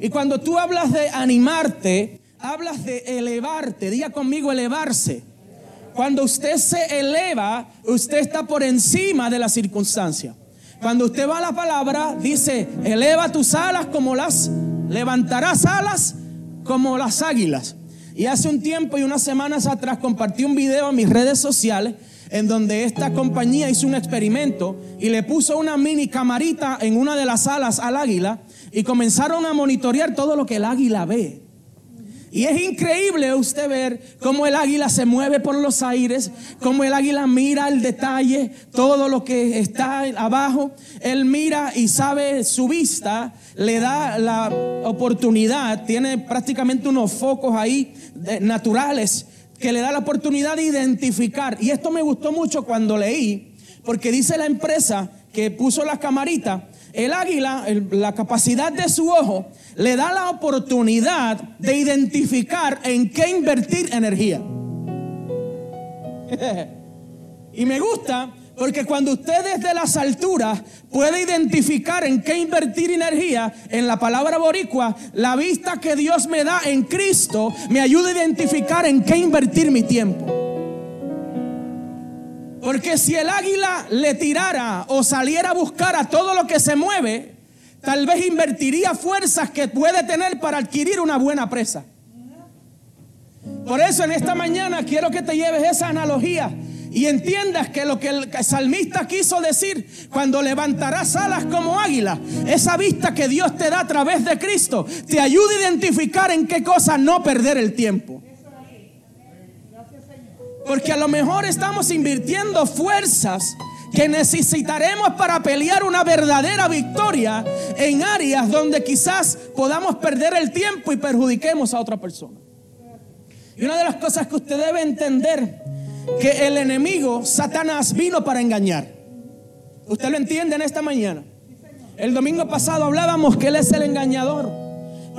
Y cuando tú hablas de animarte, hablas de elevarte. Diga conmigo elevarse. Cuando usted se eleva, usted está por encima de la circunstancia. Cuando usted va a la palabra, dice, eleva tus alas como las, levantarás alas como las águilas. Y hace un tiempo y unas semanas atrás compartí un video en mis redes sociales en donde esta compañía hizo un experimento y le puso una mini camarita en una de las alas al águila y comenzaron a monitorear todo lo que el águila ve. Y es increíble usted ver cómo el águila se mueve por los aires, cómo el águila mira el detalle, todo lo que está abajo. Él mira y sabe su vista, le da la oportunidad, tiene prácticamente unos focos ahí naturales que le da la oportunidad de identificar. Y esto me gustó mucho cuando leí, porque dice la empresa que puso la camarita el águila, la capacidad de su ojo, le da la oportunidad de identificar en qué invertir energía. y me gusta porque cuando usted desde las alturas puede identificar en qué invertir energía, en la palabra boricua, la vista que Dios me da en Cristo me ayuda a identificar en qué invertir mi tiempo. Porque si el águila le tirara o saliera a buscar a todo lo que se mueve, tal vez invertiría fuerzas que puede tener para adquirir una buena presa. Por eso en esta mañana quiero que te lleves esa analogía y entiendas que lo que el salmista quiso decir cuando levantarás alas como águila, esa vista que Dios te da a través de Cristo, te ayuda a identificar en qué cosa no perder el tiempo. Porque a lo mejor estamos invirtiendo fuerzas que necesitaremos para pelear una verdadera victoria en áreas donde quizás podamos perder el tiempo y perjudiquemos a otra persona. Y una de las cosas que usted debe entender, que el enemigo, Satanás, vino para engañar. ¿Usted lo entiende en esta mañana? El domingo pasado hablábamos que Él es el engañador.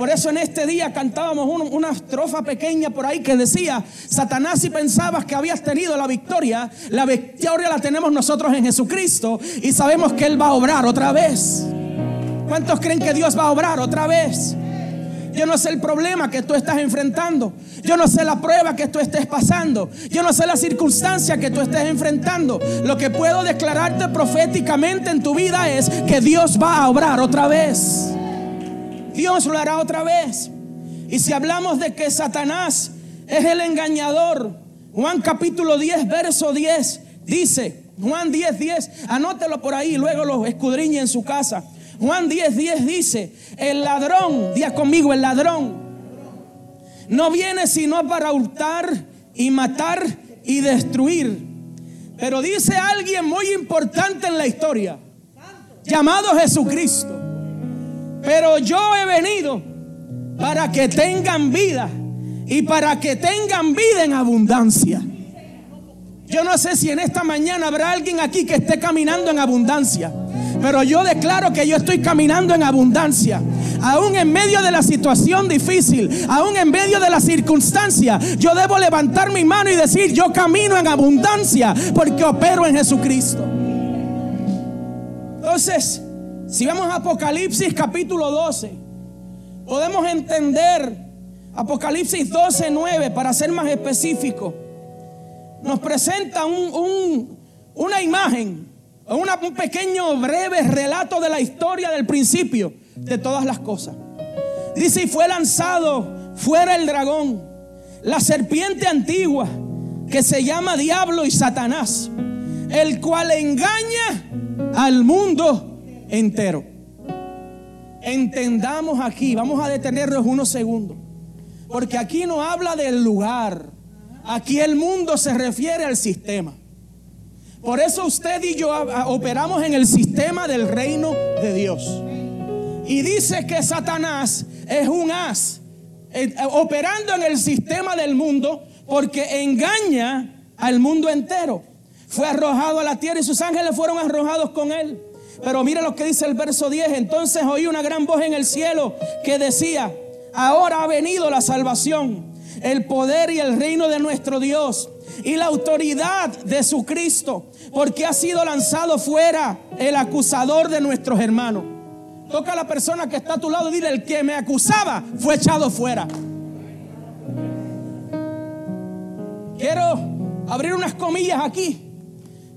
Por eso en este día cantábamos una estrofa pequeña por ahí que decía, Satanás si pensabas que habías tenido la victoria, la victoria la tenemos nosotros en Jesucristo y sabemos que Él va a obrar otra vez. ¿Cuántos creen que Dios va a obrar otra vez? Yo no sé el problema que tú estás enfrentando. Yo no sé la prueba que tú estés pasando. Yo no sé la circunstancia que tú estés enfrentando. Lo que puedo declararte proféticamente en tu vida es que Dios va a obrar otra vez. Dios lo hará otra vez. Y si hablamos de que Satanás es el engañador, Juan capítulo 10, verso 10, dice, Juan 10, 10, anótelo por ahí, luego lo escudriñe en su casa. Juan 10, 10 dice, el ladrón, día conmigo, el ladrón, no viene sino para hurtar y matar y destruir. Pero dice alguien muy importante en la historia, llamado Jesucristo. Pero yo he venido para que tengan vida y para que tengan vida en abundancia. Yo no sé si en esta mañana habrá alguien aquí que esté caminando en abundancia. Pero yo declaro que yo estoy caminando en abundancia. Aún en medio de la situación difícil, aún en medio de la circunstancia, yo debo levantar mi mano y decir, yo camino en abundancia porque opero en Jesucristo. Entonces, si vamos a Apocalipsis capítulo 12, podemos entender Apocalipsis 12, 9, para ser más específico. Nos presenta una imagen, un pequeño breve relato de la historia del principio de todas las cosas. Dice, y fue lanzado fuera el dragón, la serpiente antigua, que se llama Diablo y Satanás, el cual engaña al mundo entero. Entendamos aquí, vamos a detenernos unos segundos, porque aquí no habla del lugar, aquí el mundo se refiere al sistema. Por eso usted y yo operamos en el sistema del reino de Dios. Y dice que Satanás es un as, eh, operando en el sistema del mundo, porque engaña al mundo entero. Fue arrojado a la tierra y sus ángeles fueron arrojados con él. Pero mira lo que dice el verso 10. Entonces oí una gran voz en el cielo que decía, ahora ha venido la salvación, el poder y el reino de nuestro Dios y la autoridad de su Cristo, porque ha sido lanzado fuera el acusador de nuestros hermanos. Toca a la persona que está a tu lado y dile, el que me acusaba fue echado fuera. Quiero abrir unas comillas aquí,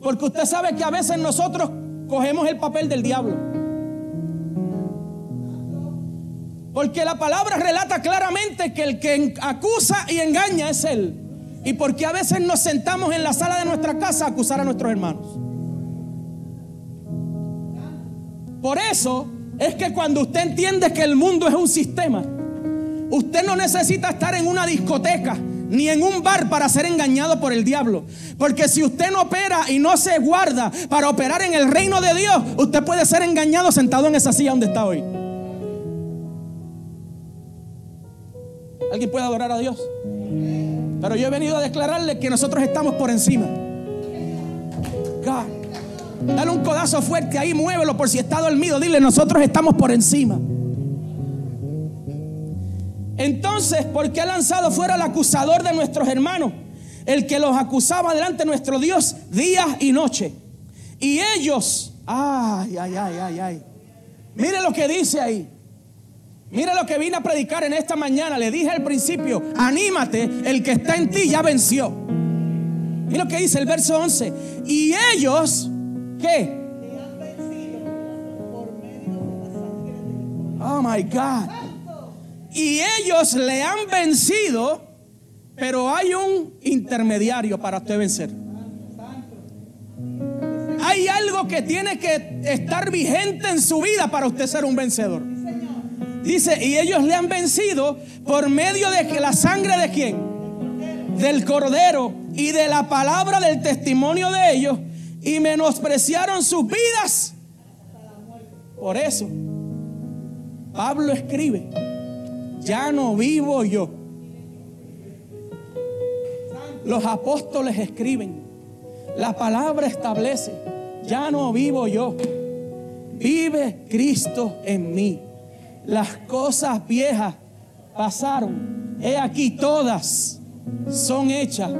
porque usted sabe que a veces nosotros cogemos el papel del diablo. Porque la palabra relata claramente que el que acusa y engaña es él. Y porque a veces nos sentamos en la sala de nuestra casa a acusar a nuestros hermanos. Por eso es que cuando usted entiende que el mundo es un sistema, usted no necesita estar en una discoteca ni en un bar para ser engañado por el diablo. Porque si usted no opera y no se guarda para operar en el reino de Dios, usted puede ser engañado sentado en esa silla donde está hoy. ¿Alguien puede adorar a Dios? Pero yo he venido a declararle que nosotros estamos por encima. Dale un codazo fuerte ahí, muévelo por si está dormido. Dile, nosotros estamos por encima. Entonces, ¿por qué ha lanzado fuera el acusador de nuestros hermanos? El que los acusaba delante de nuestro Dios día y noche. Y ellos, ay, ay, ay, ay, ay. Mire lo que dice ahí. Mire lo que vine a predicar en esta mañana. Le dije al principio, anímate, el que está en ti ya venció. Mire lo que dice el verso 11. Y ellos, ¿qué? Oh my God y ellos le han vencido, pero hay un intermediario para usted vencer. Hay algo que tiene que estar vigente en su vida para usted ser un vencedor. Dice, y ellos le han vencido por medio de la sangre de quién? Del cordero y de la palabra del testimonio de ellos y menospreciaron sus vidas. Por eso, Pablo escribe ya no vivo yo. Los apóstoles escriben, la palabra establece, ya no vivo yo, vive Cristo en mí. Las cosas viejas pasaron, he aquí todas son hechas.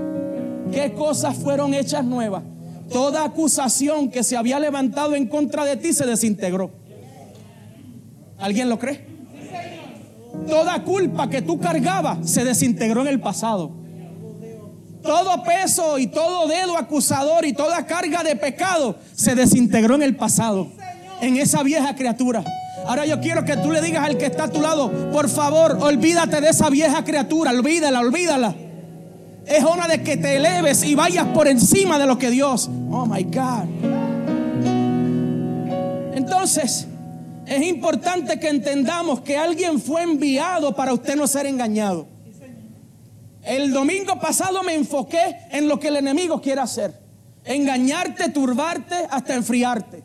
¿Qué cosas fueron hechas nuevas? Toda acusación que se había levantado en contra de ti se desintegró. ¿Alguien lo cree? Toda culpa que tú cargabas se desintegró en el pasado. Todo peso y todo dedo acusador y toda carga de pecado se desintegró en el pasado. En esa vieja criatura. Ahora yo quiero que tú le digas al que está a tu lado, por favor, olvídate de esa vieja criatura, olvídala, olvídala. Es hora de que te eleves y vayas por encima de lo que Dios. Oh my God. Entonces, es importante que entendamos que alguien fue enviado para usted no ser engañado. El domingo pasado me enfoqué en lo que el enemigo quiere hacer. Engañarte, turbarte, hasta enfriarte.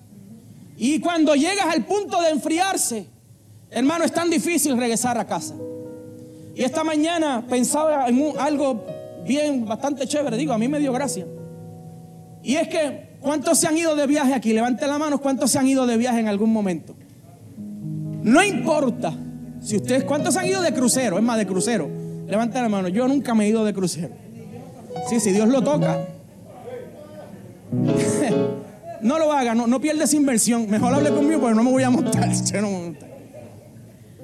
Y cuando llegas al punto de enfriarse, hermano, es tan difícil regresar a casa. Y esta mañana pensaba en algo bien, bastante chévere. Digo, a mí me dio gracia. Y es que, ¿cuántos se han ido de viaje aquí? Levante la mano, ¿cuántos se han ido de viaje en algún momento? No importa. Si ustedes, ¿cuántos han ido de crucero? Es más, de crucero. Levanten la mano. Yo nunca me he ido de crucero. Sí, si Dios lo toca. no lo haga, no, no pierdes inversión. Mejor hable conmigo porque no me voy a montar.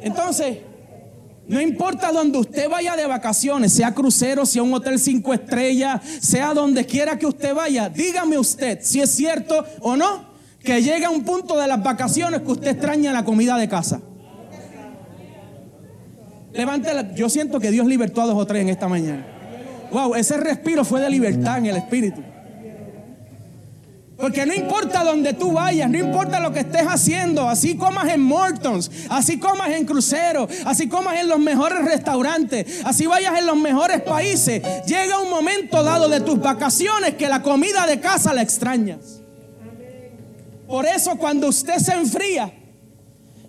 Entonces, no importa donde usted vaya de vacaciones, sea crucero, sea un hotel cinco estrellas, sea donde quiera que usted vaya, dígame usted si es cierto o no que llega un punto de las vacaciones que usted extraña la comida de casa. Levántela. Yo siento que Dios libertó a dos o tres en esta mañana. Wow, ese respiro fue de libertad en el espíritu. Porque no importa donde tú vayas, no importa lo que estés haciendo, así comas en Mortons, así comas en crucero, así comas en los mejores restaurantes, así vayas en los mejores países, llega un momento dado de tus vacaciones que la comida de casa la extrañas. Por eso cuando usted se enfría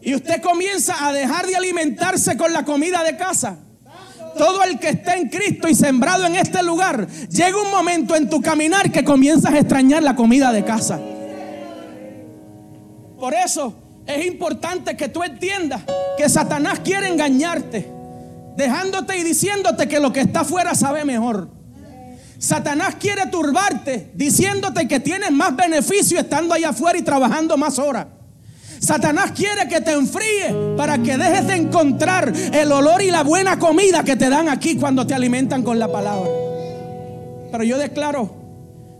y usted comienza a dejar de alimentarse con la comida de casa, todo el que esté en Cristo y sembrado en este lugar, llega un momento en tu caminar que comienzas a extrañar la comida de casa. Por eso es importante que tú entiendas que Satanás quiere engañarte, dejándote y diciéndote que lo que está afuera sabe mejor. Satanás quiere turbarte diciéndote que tienes más beneficio estando allá afuera y trabajando más horas. Satanás quiere que te enfríe para que dejes de encontrar el olor y la buena comida que te dan aquí cuando te alimentan con la palabra. Pero yo declaro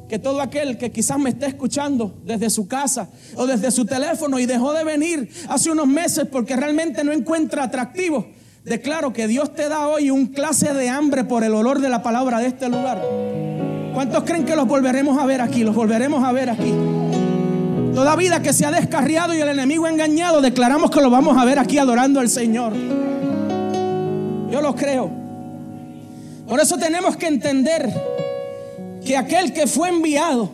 que todo aquel que quizás me esté escuchando desde su casa o desde su teléfono y dejó de venir hace unos meses porque realmente no encuentra atractivo, declaro que Dios te da hoy un clase de hambre por el olor de la palabra de este lugar. ¿Cuántos creen que los volveremos a ver aquí? Los volveremos a ver aquí. Toda vida que se ha descarriado y el enemigo engañado, declaramos que lo vamos a ver aquí adorando al Señor. Yo lo creo. Por eso tenemos que entender que aquel que fue enviado,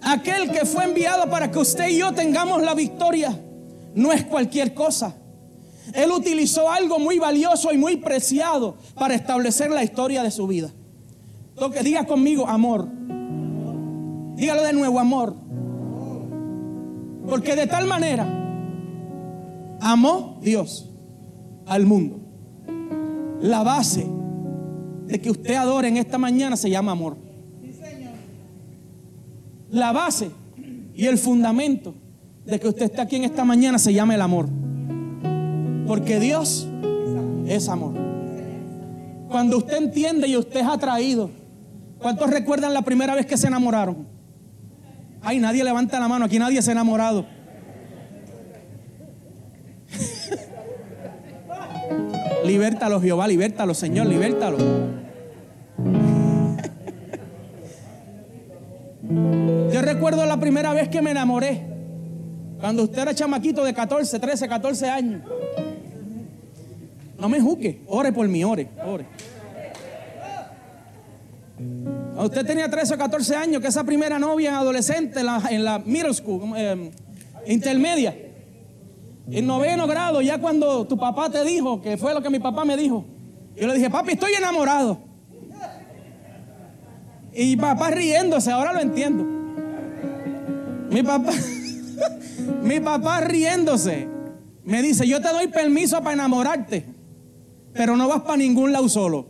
aquel que fue enviado para que usted y yo tengamos la victoria, no es cualquier cosa. Él utilizó algo muy valioso y muy preciado para establecer la historia de su vida. diga conmigo amor. Dígalo de nuevo, amor. Porque de tal manera amó Dios al mundo. La base de que usted adore en esta mañana se llama amor la base y el fundamento de que usted está aquí en esta mañana se llama el amor. Porque Dios es amor. Cuando usted entiende y usted es atraído, ¿cuántos recuerdan la primera vez que se enamoraron? Ay, nadie levanta la mano, aquí nadie se ha enamorado. libértalo, Jehová, libértalo, Señor, libértalo. Yo recuerdo la primera vez que me enamoré. Cuando usted era chamaquito de 14, 13, 14 años. No me juzgue. Ore por mí, ore, ore. Cuando usted tenía 13 o 14 años, que esa primera novia en adolescente, en la, en la middle school, eh, intermedia, en noveno grado, ya cuando tu papá te dijo, que fue lo que mi papá me dijo, yo le dije, papi, estoy enamorado. Y papá riéndose, ahora lo entiendo. Mi papá, mi papá riéndose, me dice, yo te doy permiso para enamorarte, pero no vas para ningún lado solo.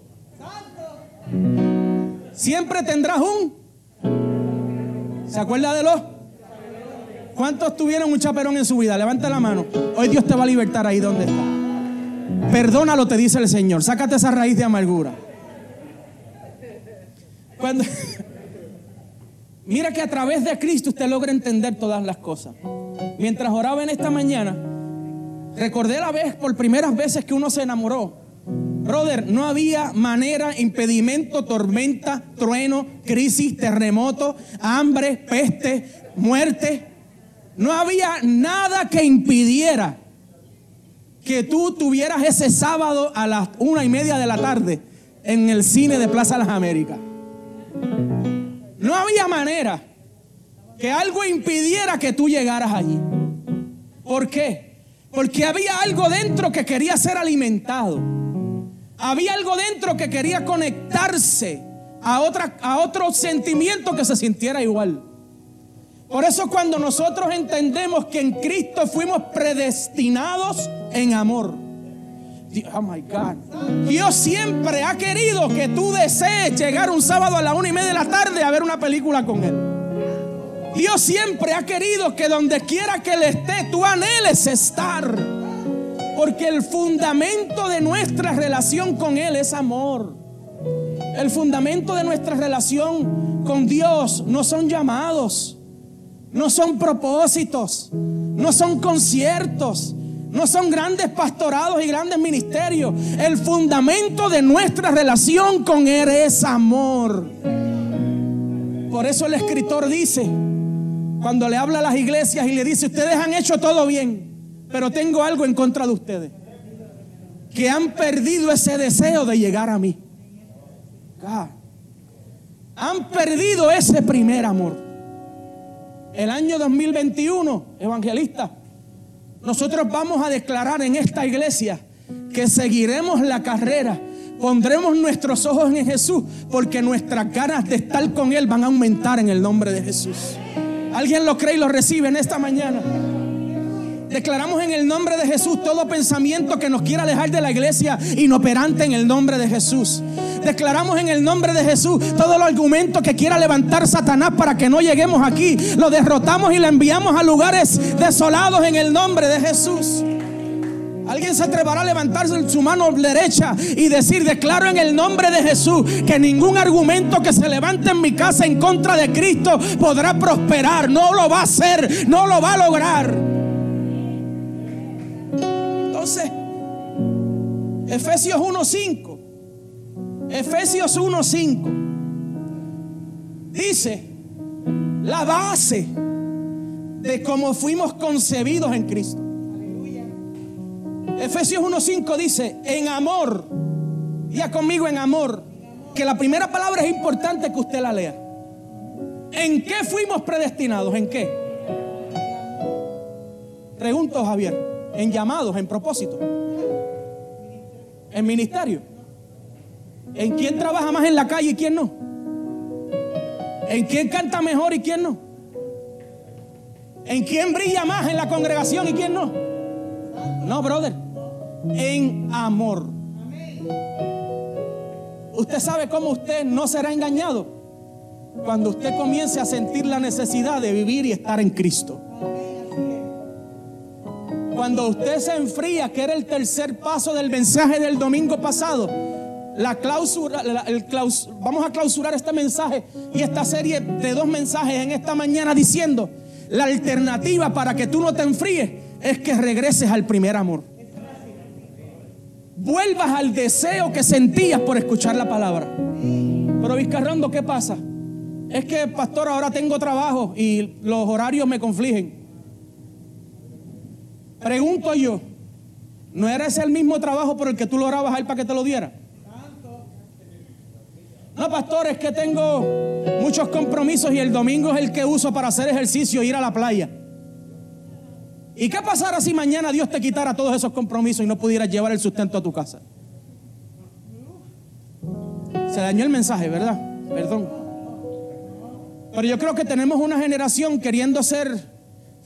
Siempre tendrás un... ¿Se acuerda de los? ¿Cuántos tuvieron un chaperón en su vida? Levanta la mano. Hoy Dios te va a libertar ahí donde está. Perdónalo, te dice el Señor. Sácate esa raíz de amargura. Mira que a través de Cristo usted logra entender todas las cosas. Mientras oraba en esta mañana, recordé la vez por primeras veces que uno se enamoró. Brother, no había manera, impedimento, tormenta, trueno, crisis, terremoto, hambre, peste, muerte. No había nada que impidiera que tú tuvieras ese sábado a las una y media de la tarde en el cine de Plaza Las Américas. No había manera que algo impidiera que tú llegaras allí. ¿Por qué? Porque había algo dentro que quería ser alimentado. Había algo dentro que quería conectarse a, otra, a otro sentimiento que se sintiera igual. Por eso cuando nosotros entendemos que en Cristo fuimos predestinados en amor. Oh my God. Dios siempre ha querido que tú desees llegar un sábado a la una y media de la tarde a ver una película con Él. Dios siempre ha querido que donde quiera que Él esté, tú anheles estar. Porque el fundamento de nuestra relación con Él es amor. El fundamento de nuestra relación con Dios no son llamados, no son propósitos, no son conciertos, no son grandes pastorados y grandes ministerios. El fundamento de nuestra relación con Él es amor. Por eso el escritor dice, cuando le habla a las iglesias y le dice, ustedes han hecho todo bien, pero tengo algo en contra de ustedes. Que han perdido ese deseo de llegar a mí. Han perdido ese primer amor. El año 2021, evangelista, nosotros vamos a declarar en esta iglesia que seguiremos la carrera. Pondremos nuestros ojos en Jesús porque nuestras ganas de estar con Él van a aumentar en el nombre de Jesús. ¿Alguien lo cree y lo recibe en esta mañana? Declaramos en el nombre de Jesús todo pensamiento que nos quiera alejar de la iglesia inoperante en el nombre de Jesús. Declaramos en el nombre de Jesús todo el argumento que quiera levantar Satanás para que no lleguemos aquí. Lo derrotamos y lo enviamos a lugares desolados en el nombre de Jesús. Alguien se atreverá a levantarse su mano derecha y decir, declaro en el nombre de Jesús que ningún argumento que se levante en mi casa en contra de Cristo podrá prosperar. No lo va a hacer, no lo va a lograr. Efesios 1.5. Efesios 1.5. Dice, la base de cómo fuimos concebidos en Cristo. Efesios 1.5 dice, en amor, ya conmigo en amor, que la primera palabra es importante que usted la lea. ¿En qué fuimos predestinados? ¿En qué? Pregunto Javier, en llamados, en propósito, en ministerio. ¿En quién trabaja más en la calle y quién no? ¿En quién canta mejor y quién no? ¿En quién brilla más en la congregación y quién no? No, brother en amor. Usted sabe cómo usted no será engañado cuando usted comience a sentir la necesidad de vivir y estar en Cristo. Cuando usted se enfría, que era el tercer paso del mensaje del domingo pasado, la clausura, el vamos a clausurar este mensaje y esta serie de dos mensajes en esta mañana diciendo, la alternativa para que tú no te enfríes es que regreses al primer amor vuelvas al deseo que sentías por escuchar la palabra. Pero Vizcarrondo, ¿qué pasa? Es que, pastor, ahora tengo trabajo y los horarios me confligen. Pregunto yo, ¿no era ese el mismo trabajo por el que tú lo orabas a él para que te lo diera? No, pastor, es que tengo muchos compromisos y el domingo es el que uso para hacer ejercicio e ir a la playa. ¿Y qué pasara si mañana Dios te quitara todos esos compromisos y no pudieras llevar el sustento a tu casa? Se dañó el mensaje, ¿verdad? Perdón. Pero yo creo que tenemos una generación queriendo ser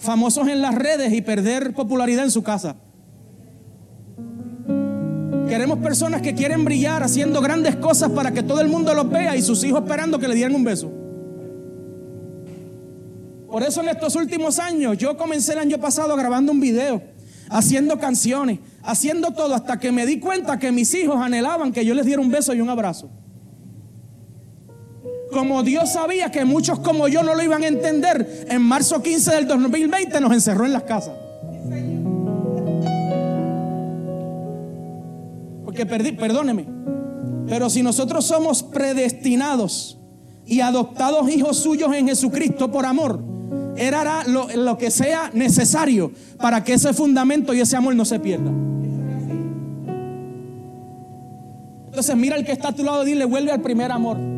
famosos en las redes y perder popularidad en su casa. Queremos personas que quieren brillar haciendo grandes cosas para que todo el mundo los vea y sus hijos esperando que le dieran un beso. Por eso en estos últimos años yo comencé el año pasado grabando un video, haciendo canciones, haciendo todo hasta que me di cuenta que mis hijos anhelaban que yo les diera un beso y un abrazo. Como Dios sabía que muchos como yo no lo iban a entender, en marzo 15 del 2020 nos encerró en las casas. Porque perdí, perdóneme, pero si nosotros somos predestinados y adoptados hijos suyos en Jesucristo por amor, era lo, lo que sea necesario para que ese fundamento y ese amor no se pierda. Entonces mira el que está a tu lado y dile, vuelve al primer amor.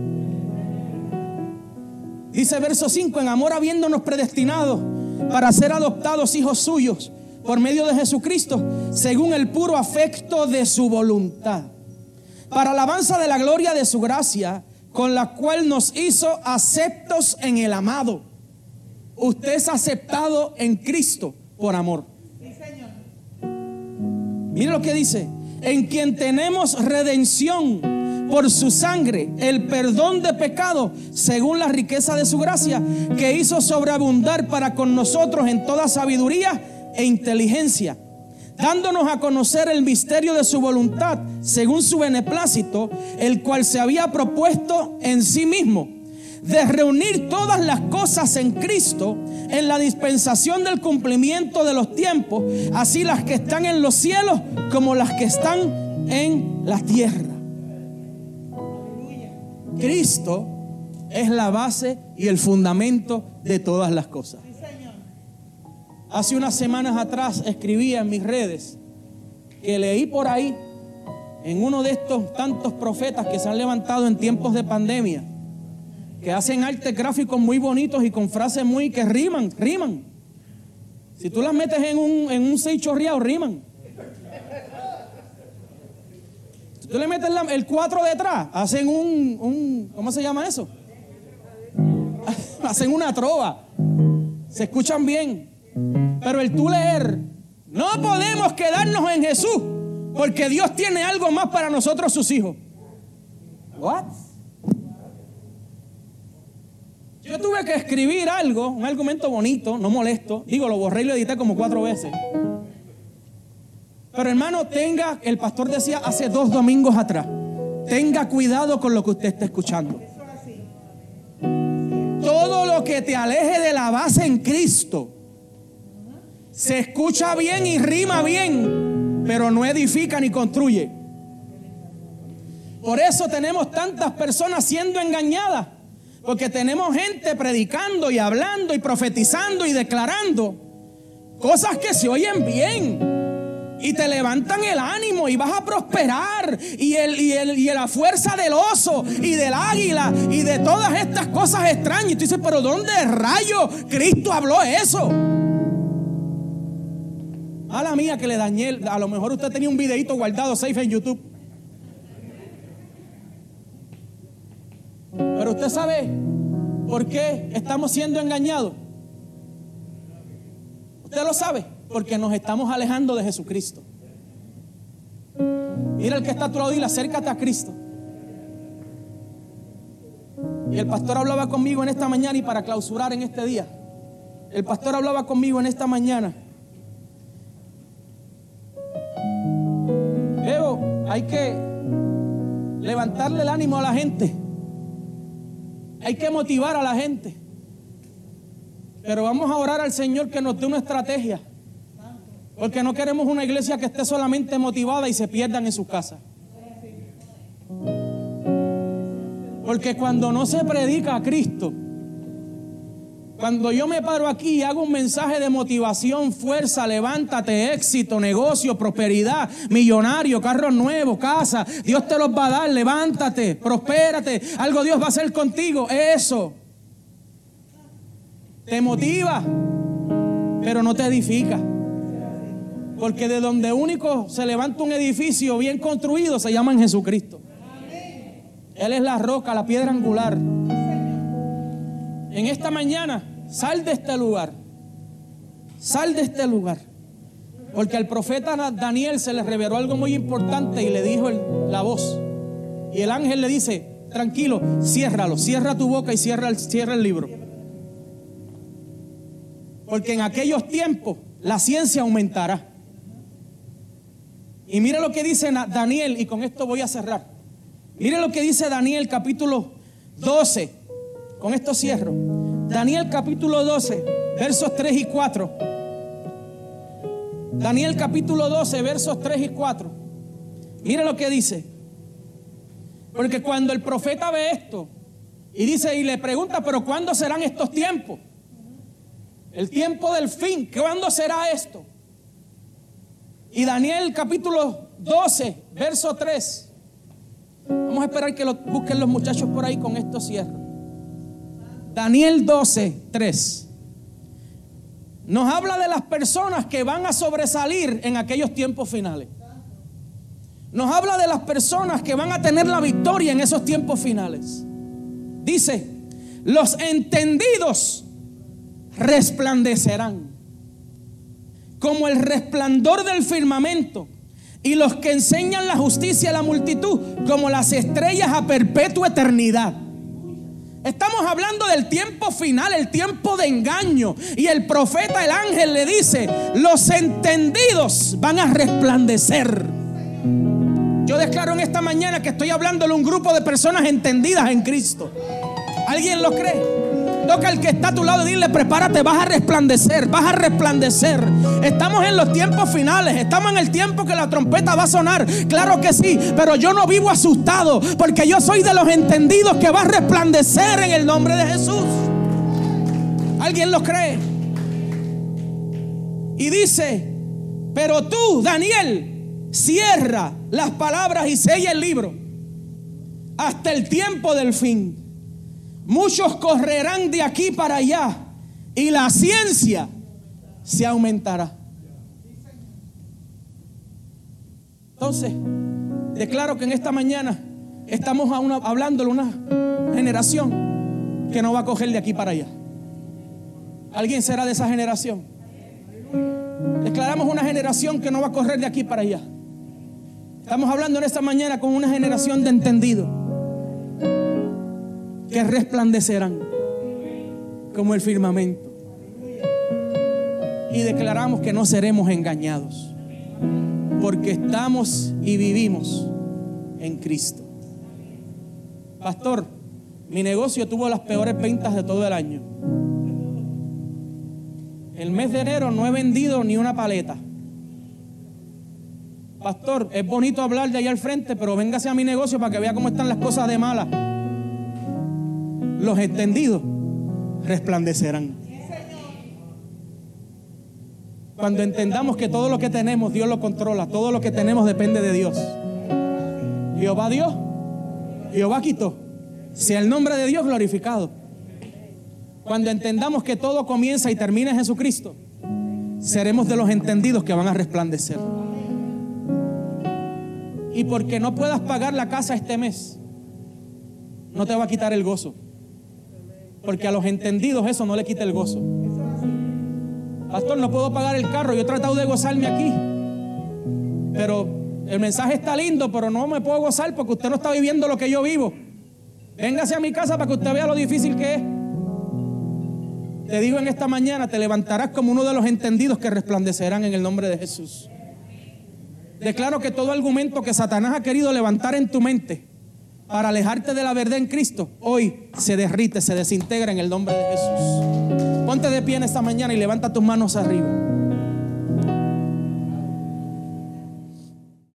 Dice verso 5, en amor habiéndonos predestinado para ser adoptados hijos suyos por medio de Jesucristo, según el puro afecto de su voluntad, para alabanza de la gloria de su gracia, con la cual nos hizo aceptos en el amado Usted es aceptado en Cristo por amor. Mire lo que dice. En quien tenemos redención por su sangre, el perdón de pecado, según la riqueza de su gracia, que hizo sobreabundar para con nosotros en toda sabiduría e inteligencia, dándonos a conocer el misterio de su voluntad, según su beneplácito, el cual se había propuesto en sí mismo de reunir todas las cosas en Cristo en la dispensación del cumplimiento de los tiempos, así las que están en los cielos como las que están en la tierra. Cristo es la base y el fundamento de todas las cosas. Hace unas semanas atrás escribía en mis redes que leí por ahí en uno de estos tantos profetas que se han levantado en tiempos de pandemia que hacen arte gráficos muy bonitos y con frases muy que riman, riman. Si tú las metes en un, en un seis chorreado, riman. Si tú le metes el 4 detrás, hacen un, un, ¿cómo se llama eso? hacen una trova. Se escuchan bien. Pero el tú leer, no podemos quedarnos en Jesús, porque Dios tiene algo más para nosotros sus hijos. What? Yo tuve que escribir algo, un argumento bonito, no molesto. Digo, lo borré y lo edité como cuatro veces. Pero hermano, tenga, el pastor decía hace dos domingos atrás, tenga cuidado con lo que usted está escuchando. Todo lo que te aleje de la base en Cristo se escucha bien y rima bien, pero no edifica ni construye. Por eso tenemos tantas personas siendo engañadas, porque tenemos gente predicando y hablando y profetizando y declarando cosas que se oyen bien y te levantan el ánimo y vas a prosperar y, el, y, el, y la fuerza del oso y del águila y de todas estas cosas extrañas. Y tú dices, pero ¿dónde rayo Cristo habló eso? A la mía que le dañé, a lo mejor usted tenía un videito guardado safe en YouTube. Pero usted sabe por qué estamos siendo engañados. Usted lo sabe porque nos estamos alejando de Jesucristo. Mira el que está a tu lado y acércate a Cristo. Y el pastor hablaba conmigo en esta mañana y para clausurar en este día. El pastor hablaba conmigo en esta mañana. Veo, hay que levantarle el ánimo a la gente. Hay que motivar a la gente. Pero vamos a orar al Señor que nos dé una estrategia. Porque no queremos una iglesia que esté solamente motivada y se pierdan en su casa. Porque cuando no se predica a Cristo, cuando yo me paro aquí y hago un mensaje de motivación, fuerza, levántate, éxito, negocio, prosperidad, millonario, carros nuevos, casa, Dios te los va a dar, levántate, prospérate, algo Dios va a hacer contigo, eso te motiva, pero no te edifica. Porque de donde único se levanta un edificio bien construido se llama en Jesucristo. Él es la roca, la piedra angular. En esta mañana, sal de este lugar. Sal de este lugar. Porque al profeta Daniel se le reveló algo muy importante y le dijo la voz. Y el ángel le dice, tranquilo, ciérralo, cierra tu boca y cierra el, cierra el libro. Porque en aquellos tiempos la ciencia aumentará. Y mire lo que dice Daniel, y con esto voy a cerrar. Mire lo que dice Daniel capítulo 12. Con esto cierro. Daniel capítulo 12, versos 3 y 4. Daniel capítulo 12, versos 3 y 4. Mire lo que dice. Porque cuando el profeta ve esto y dice y le pregunta, pero ¿cuándo serán estos tiempos? El tiempo del fin, ¿cuándo será esto? Y Daniel capítulo 12, verso 3. Vamos a esperar que lo busquen los muchachos por ahí con esto cierro. Daniel 12, 3. Nos habla de las personas que van a sobresalir en aquellos tiempos finales. Nos habla de las personas que van a tener la victoria en esos tiempos finales. Dice, los entendidos resplandecerán como el resplandor del firmamento, y los que enseñan la justicia a la multitud, como las estrellas a perpetua eternidad. Estamos hablando del tiempo final, el tiempo de engaño. Y el profeta, el ángel, le dice, los entendidos van a resplandecer. Yo declaro en esta mañana que estoy hablándole a un grupo de personas entendidas en Cristo. ¿Alguien lo cree? Toca al que está a tu lado y dile, prepárate, vas a resplandecer, vas a resplandecer. Estamos en los tiempos finales, estamos en el tiempo que la trompeta va a sonar. Claro que sí, pero yo no vivo asustado porque yo soy de los entendidos que va a resplandecer en el nombre de Jesús. ¿Alguien lo cree? Y dice, pero tú, Daniel, cierra las palabras y sella el libro hasta el tiempo del fin. Muchos correrán de aquí para allá y la ciencia se aumentará. Entonces, declaro que en esta mañana estamos hablando de una generación que no va a coger de aquí para allá. ¿Alguien será de esa generación? Declaramos una generación que no va a correr de aquí para allá. Estamos hablando en esta mañana con una generación de entendido que resplandecerán como el firmamento. Y declaramos que no seremos engañados, porque estamos y vivimos en Cristo. Pastor, mi negocio tuvo las peores ventas de todo el año. El mes de enero no he vendido ni una paleta. Pastor, es bonito hablar de allá al frente, pero véngase a mi negocio para que vea cómo están las cosas de malas. Los extendidos resplandecerán. Cuando entendamos que todo lo que tenemos Dios lo controla, todo lo que tenemos depende de Dios. Jehová Dios, Jehová quitó. Sea el nombre de Dios glorificado. Cuando entendamos que todo comienza y termina en Jesucristo, seremos de los entendidos que van a resplandecer. Y porque no puedas pagar la casa este mes, no te va a quitar el gozo. Porque a los entendidos eso no le quita el gozo. Pastor, no puedo pagar el carro. Yo he tratado de gozarme aquí. Pero el mensaje está lindo, pero no me puedo gozar porque usted no está viviendo lo que yo vivo. Véngase a mi casa para que usted vea lo difícil que es. Te digo en esta mañana, te levantarás como uno de los entendidos que resplandecerán en el nombre de Jesús. Declaro que todo argumento que Satanás ha querido levantar en tu mente para alejarte de la verdad en Cristo, hoy se derrite, se desintegra en el nombre de Jesús. Ponte de pie en esta mañana y levanta tus manos arriba.